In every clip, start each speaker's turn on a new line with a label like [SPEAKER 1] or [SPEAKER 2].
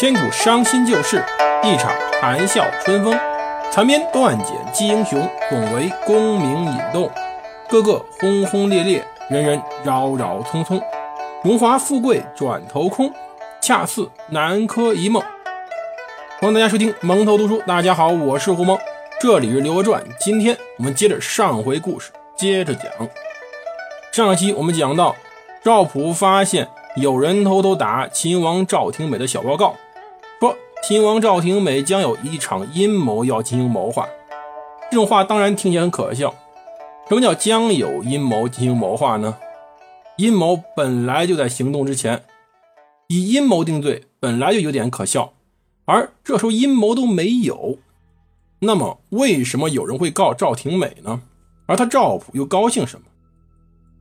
[SPEAKER 1] 千古伤心旧事，一场谈笑春风。残篇断简记英雄，总为功名引动。个个轰轰烈烈，人人扰扰匆匆。荣华富贵转头空，恰似南柯一梦。欢迎大家收听蒙头读书。大家好，我是胡蒙，这里是《刘娥传》。今天我们接着上回故事，接着讲。上期我们讲到，赵普发现有人偷偷打秦王赵廷美的小报告，说秦王赵廷美将有一场阴谋要进行谋划。这种话当然听起来很可笑。什么叫将有阴谋进行谋划呢？阴谋本来就在行动之前，以阴谋定罪本来就有点可笑。而这时候阴谋都没有，那么为什么有人会告赵廷美呢？而他赵普又高兴什么？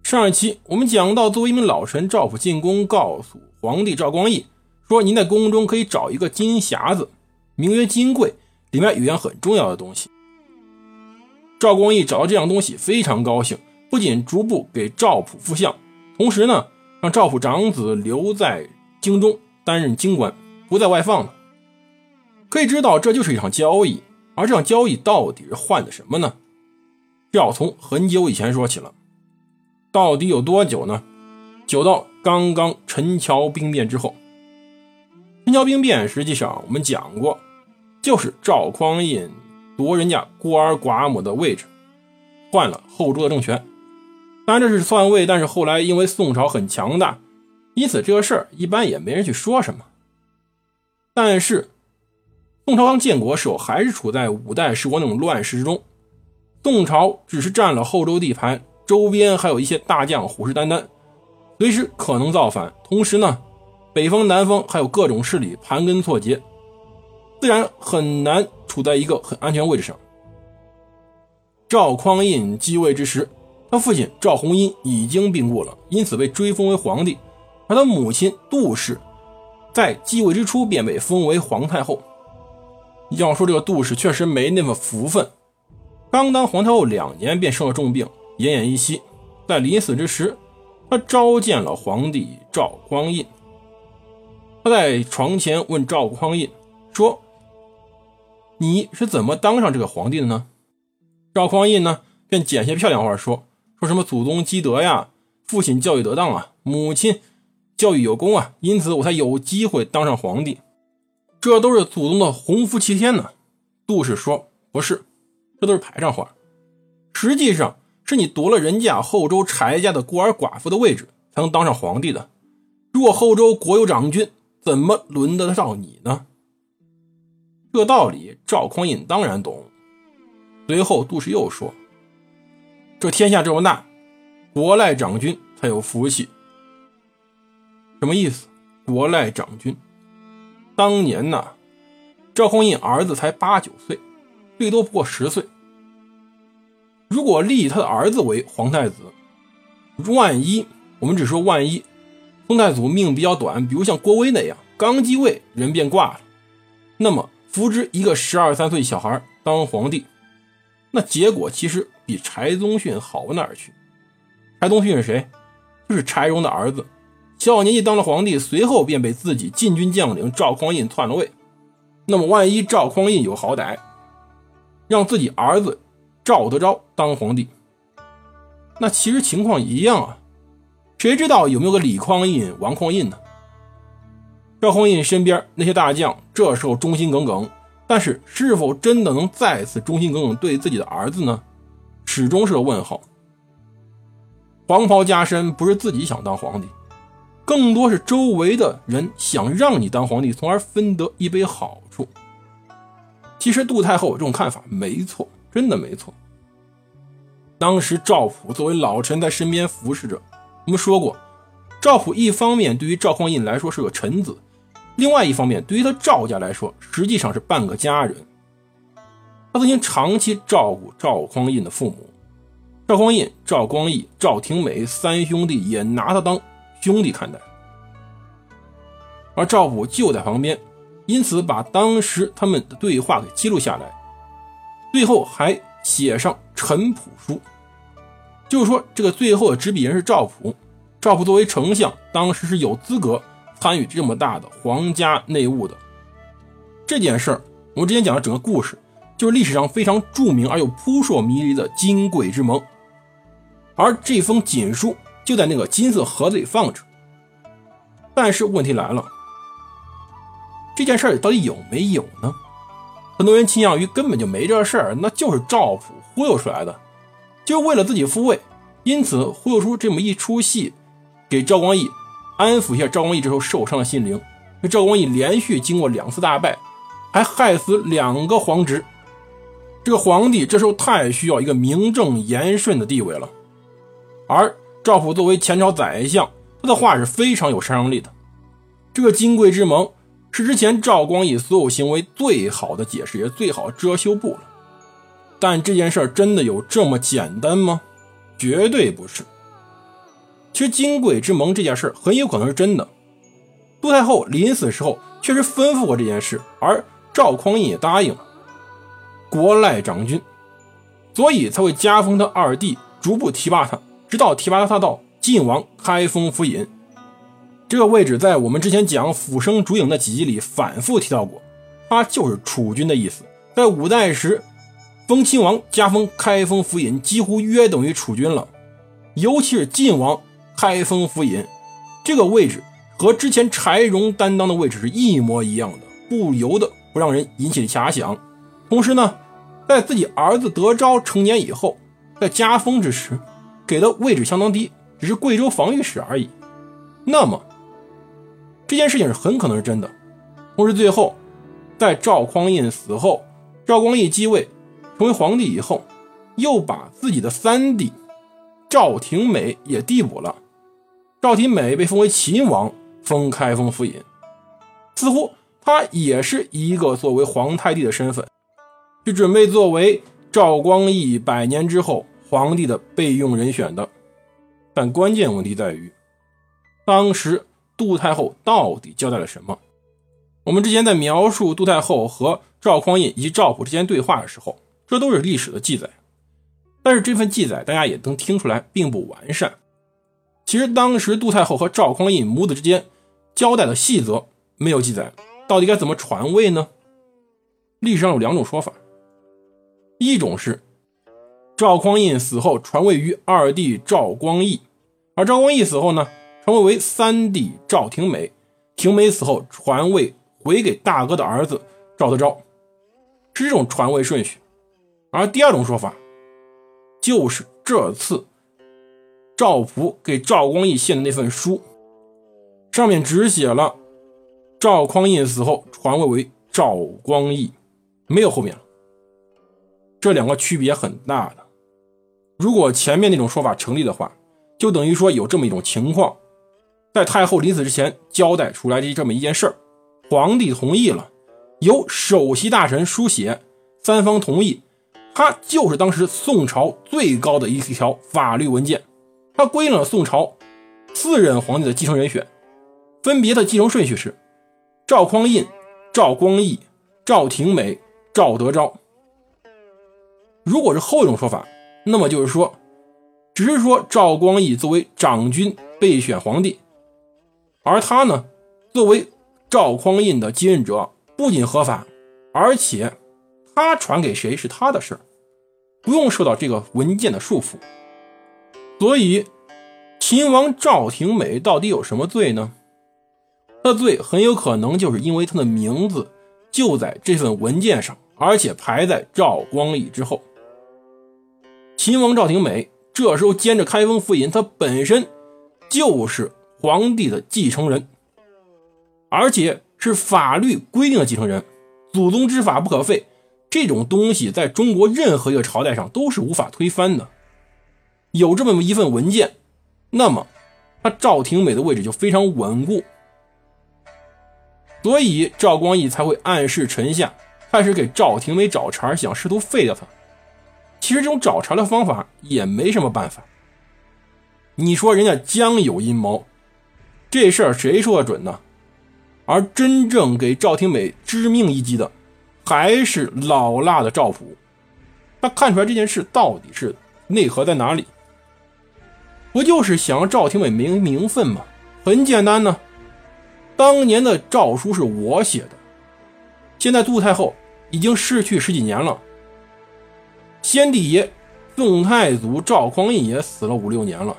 [SPEAKER 1] 上一期我们讲到，作为一名老臣，赵普进宫告诉皇帝赵光义说：“您在宫中可以找一个金匣子，名曰金柜，里面有样很重要的东西。”赵光义找到这样东西非常高兴，不仅逐步给赵普复相，同时呢，让赵普长子留在京中担任京官，不再外放了。可以知道，这就是一场交易，而这场交易到底是换的什么呢？这要从很久以前说起了。到底有多久呢？久到刚刚陈桥兵变之后。陈桥兵变实际上我们讲过，就是赵匡胤夺人家孤儿寡母的位置，换了后周的政权。当然这是篡位，但是后来因为宋朝很强大，因此这个事儿一般也没人去说什么。但是。宋朝刚建国时候，还是处在五代十国那种乱世之中。宋朝只是占了后周地盘，周边还有一些大将虎视眈眈，随时可能造反。同时呢，北方、南方还有各种势力盘根错节，自然很难处在一个很安全位置上。赵匡胤继位之时，他父亲赵弘殷已经病故了，因此被追封为皇帝。而他母亲杜氏在继位之初便被封为皇太后。要说这个杜氏确实没那么福分，刚当皇太后两年便生了重病，奄奄一息。在临死之时，他召见了皇帝赵匡胤。他在床前问赵匡胤说：“你是怎么当上这个皇帝的呢？”赵匡胤呢，便捡些漂亮话说：“说什么祖宗积德呀，父亲教育得当啊，母亲教育有功啊，因此我才有机会当上皇帝。”这都是祖宗的鸿福齐天呢。杜氏说：“不是，这都是排场话。实际上是你夺了人家后周柴家的孤儿寡妇的位置，才能当上皇帝的。若后周国有长君，怎么轮得上你呢？”这道理赵匡胤当然懂。随后杜氏又说：“这天下这么大，国赖长君才有福气。什么意思？国赖长君？”当年呢，赵匡胤儿子才八九岁，最多不过十岁。如果立他的儿子为皇太子，万一我们只说万一，宋太祖命比较短，比如像郭威那样，刚继位人便挂了，那么扶植一个十二三岁小孩当皇帝，那结果其实比柴宗训好不哪儿去。柴宗训是谁？就是柴荣的儿子。小年纪当了皇帝，随后便被自己禁军将领赵匡胤篡了位。那么，万一赵匡胤有好歹，让自己儿子赵德昭当皇帝，那其实情况一样啊。谁知道有没有个李匡胤、王匡胤呢？赵匡胤身边那些大将这时候忠心耿耿，但是是否真的能再次忠心耿耿对自己的儿子呢？始终是个问号。黄袍加身不是自己想当皇帝。更多是周围的人想让你当皇帝，从而分得一杯好处。其实杜太后这种看法没错，真的没错。当时赵普作为老臣在身边服侍着，我们说过，赵普一方面对于赵匡胤来说是个臣子，另外一方面对于他赵家来说实际上是半个家人。他曾经长期照顾赵匡胤的父母，赵匡胤、赵光义、赵廷美三兄弟也拿他当。兄弟看待，而赵普就在旁边，因此把当时他们的对话给记录下来，最后还写上陈普书，就是说这个最后的执笔人是赵普。赵普作为丞相，当时是有资格参与这么大的皇家内务的，这件事儿，我们之前讲的整个故事，就是历史上非常著名而又扑朔迷离的金匮之盟。而这封锦书就在那个金色盒子里放着。但是问题来了，这件事到底有没有呢？很多人倾向于根本就没这事儿，那就是赵普忽悠出来的，就为了自己复位，因此忽悠出这么一出戏，给赵光义安抚一下赵光义这时候受伤的心灵。赵光义连续经过两次大败。还害死两个皇侄，这个皇帝这时候太需要一个名正言顺的地位了。而赵普作为前朝宰相，他的话是非常有杀伤力的。这个金贵之盟是之前赵光义所有行为最好的解释，也最好遮羞布了。但这件事真的有这么简单吗？绝对不是。其实金匮之盟这件事很有可能是真的。杜太后临死时候确实吩咐过这件事，而。赵匡胤也答应了，国赖长君，所以才会加封他二弟，逐步提拔他，直到提拔他到晋王开封府尹。这个位置在我们之前讲辅生烛影的几集里反复提到过，他就是储君的意思。在五代时，封亲王加封开封府尹，几乎约等于储君了。尤其是晋王开封府尹这个位置，和之前柴荣担当的位置是一模一样的，不由得。不让人引起遐想。同时呢，在自己儿子德昭成年以后，在加封之时，给的位置相当低，只是贵州防御使而已。那么，这件事情是很可能是真的。同时，最后在赵匡胤死后，赵光义继位成为皇帝以后，又把自己的三弟赵廷美也递补了。赵廷美被封为秦王，封开封府尹，似乎。他也是一个作为皇太帝的身份，是准备作为赵光义百年之后皇帝的备用人选的。但关键问题在于，当时杜太后到底交代了什么？我们之前在描述杜太后和赵匡胤以及赵普之间对话的时候，这都是历史的记载。但是这份记载大家也能听出来并不完善。其实当时杜太后和赵匡胤母子之间交代的细则没有记载。到底该怎么传位呢？历史上有两种说法，一种是赵匡胤死后传位于二弟赵光义，而赵光义死后呢，传位为三弟赵廷美，廷美死后传位回给大哥的儿子赵德昭，是这种传位顺序。而第二种说法，就是这次赵普给赵光义献的那份书，上面只写了。赵匡胤死后传位为赵光义，没有后面了。这两个区别很大的。如果前面那种说法成立的话，就等于说有这么一种情况，在太后临死之前交代出来的这么一件事儿，皇帝同意了，由首席大臣书写，三方同意，它就是当时宋朝最高的一条法律文件，它规定了宋朝四任皇帝的继承人选，分别的继承顺序是。赵匡胤、赵光义、赵廷美、赵德昭。如果是后一种说法，那么就是说，只是说赵光义作为长君备选皇帝，而他呢，作为赵匡胤的继任者，不仅合法，而且他传给谁是他的事儿，不用受到这个文件的束缚。所以，秦王赵廷美到底有什么罪呢？他罪很有可能就是因为他的名字就在这份文件上，而且排在赵光义之后。秦王赵廷美这时候兼着开封府尹，他本身就是皇帝的继承人，而且是法律规定的继承人，祖宗之法不可废。这种东西在中国任何一个朝代上都是无法推翻的。有这么一份文件，那么他赵廷美的位置就非常稳固。所以赵光义才会暗示臣下，开始给赵廷美找茬，想试图废掉他。其实这种找茬的方法也没什么办法。你说人家江有阴谋，这事儿谁说的准呢？而真正给赵廷美致命一击的，还是老辣的赵普。他看出来这件事到底是内核在哪里？不就是想让赵廷美名名分吗？很简单呢。当年的诏书是我写的，现在杜太后已经逝去十几年了，先帝爷宋太祖赵匡胤也死了五六年了，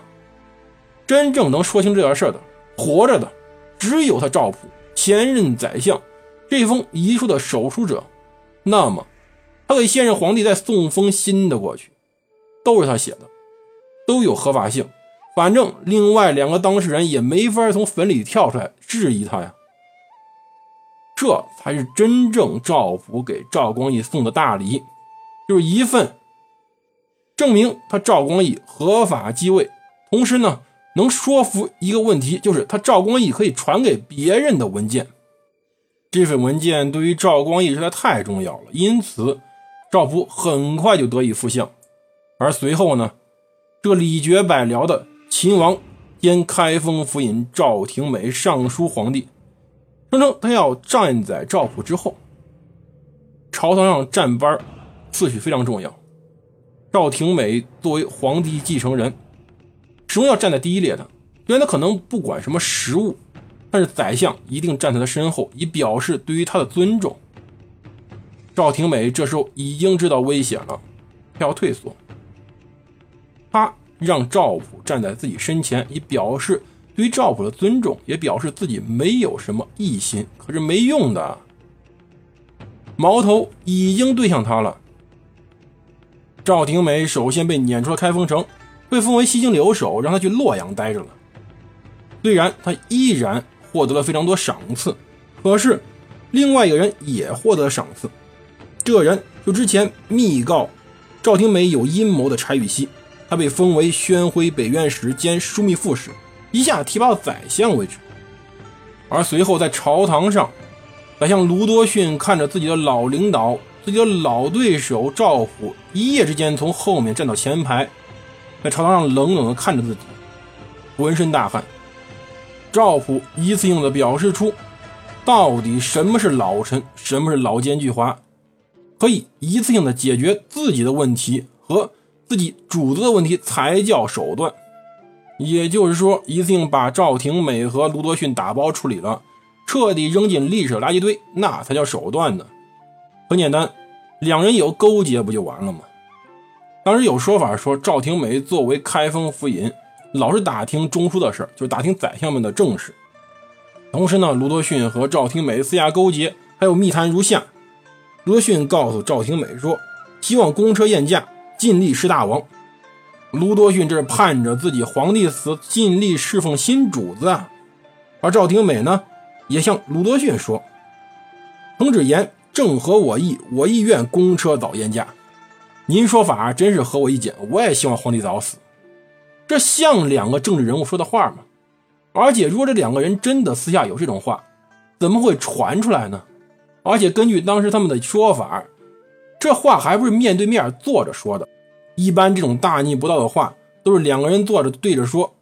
[SPEAKER 1] 真正能说清这件事的，活着的只有他赵普前任宰相这封遗书的手书者。那么，他给现任皇帝再送封新的过去，都是他写的，都有合法性。反正另外两个当事人也没法从坟里跳出来质疑他呀。这才是真正赵普给赵光义送的大礼，就是一份证明他赵光义合法继位，同时呢能说服一个问题，就是他赵光义可以传给别人的文件。这份文件对于赵光义实在太重要了，因此赵普很快就得以复相。而随后呢，这个礼绝百僚的。秦王兼开封府尹赵廷美上书皇帝，声称他要站在赵普之后。朝堂上站班次序非常重要。赵廷美作为皇帝继承人，始终要站在第一列的。虽然他可能不管什么实务，但是宰相一定站在他身后，以表示对于他的尊重。赵廷美这时候已经知道危险了，他要退缩。他。让赵普站在自己身前，以表示对于赵普的尊重，也表示自己没有什么异心。可是没用的，矛头已经对向他了。赵廷美首先被撵出了开封城，被封为西京留守，让他去洛阳待着了。虽然他依然获得了非常多赏赐，可是另外一个人也获得了赏赐。这人就之前密告赵廷美有阴谋的柴玉溪。他被封为宣徽北院使兼枢密副使，一下提拔到宰相位置。而随后在朝堂上，宰相卢多逊看着自己的老领导、自己的老对手赵普一夜之间从后面站到前排，在朝堂上冷冷地看着自己，浑身大汗。赵普一次性的表示出，到底什么是老臣，什么是老奸巨猾，可以一次性的解决自己的问题和。自己主子的问题才叫手段，也就是说，一次性把赵廷美和卢多逊打包处理了，彻底扔进历史垃圾堆，那才叫手段呢。很简单，两人有勾结不就完了吗？当时有说法说，赵廷美作为开封府尹，老是打听中枢的事就是打听宰相们的政事。同时呢，卢多逊和赵廷美私下勾结，还有密谈如下：卢多逊告诉赵廷美说，希望公车宴驾。尽力侍大王，卢多逊这是盼着自己皇帝死，尽力侍奉新主子啊。而赵廷美呢，也向卢多逊说：“程旨言正合我意，我亦愿公车早宴驾。您说法真是合我意见，我也希望皇帝早死。这像两个政治人物说的话吗？而且，如果这两个人真的私下有这种话，怎么会传出来呢？而且，根据当时他们的说法。”这话还不是面对面坐着说的，一般这种大逆不道的话都是两个人坐着对着说，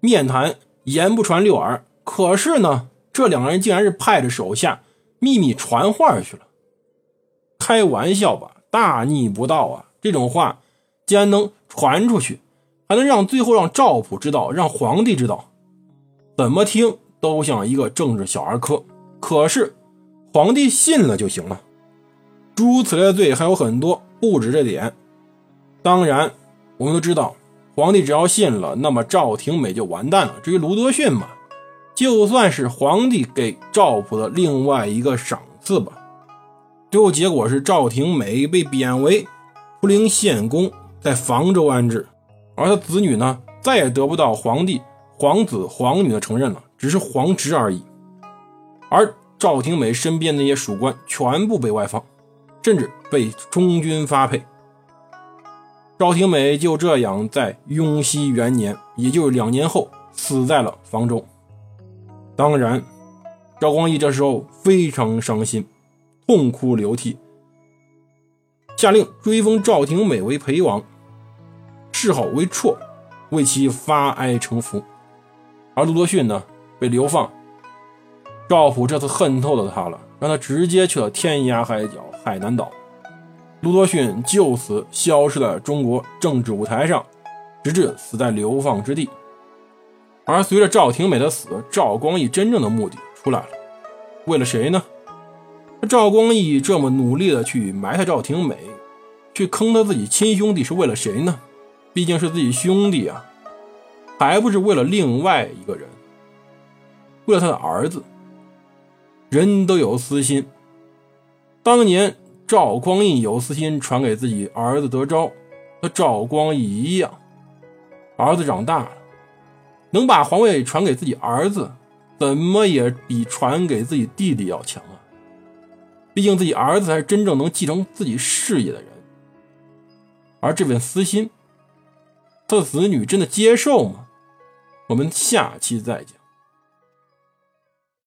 [SPEAKER 1] 面谈言不传六耳。可是呢，这两个人竟然是派着手下秘密传话去了，开玩笑吧？大逆不道啊！这种话竟然能传出去，还能让最后让赵普知道，让皇帝知道，怎么听都像一个政治小儿科。可是皇帝信了就行了。诸如此类的罪还有很多，不止这点。当然，我们都知道，皇帝只要信了，那么赵廷美就完蛋了。至于卢德逊嘛，就算是皇帝给赵普的另外一个赏赐吧。最后结果是赵廷美被贬为涪陵县公，在房州安置，而他子女呢，再也得不到皇帝皇子皇女的承认了，只是皇侄而已。而赵廷美身边那些属官全部被外放。甚至被充军发配，赵廷美就这样在雍熙元年，也就是两年后，死在了房州。当然，赵光义这时候非常伤心，痛哭流涕，下令追封赵廷美为陪王，谥号为绰，为其发哀成服。而陆多逊呢，被流放。赵普这次恨透了他了，让他直接去了天涯海角。海南岛，卢多逊就此消失在中国政治舞台上，直至死在流放之地。而随着赵廷美的死，赵光义真正的目的出来了，为了谁呢？赵光义这么努力的去埋汰赵廷美，去坑他自己亲兄弟，是为了谁呢？毕竟是自己兄弟啊，还不是为了另外一个人，为了他的儿子。人都有私心，当年赵光胤有私心传给自己儿子德昭，和赵光义一样，儿子长大了，能把皇位传给自己儿子，怎么也比传给自己弟弟要强啊！毕竟自己儿子才是真正能继承自己事业的人，而这份私心，他的子女真的接受吗？我们下期再见。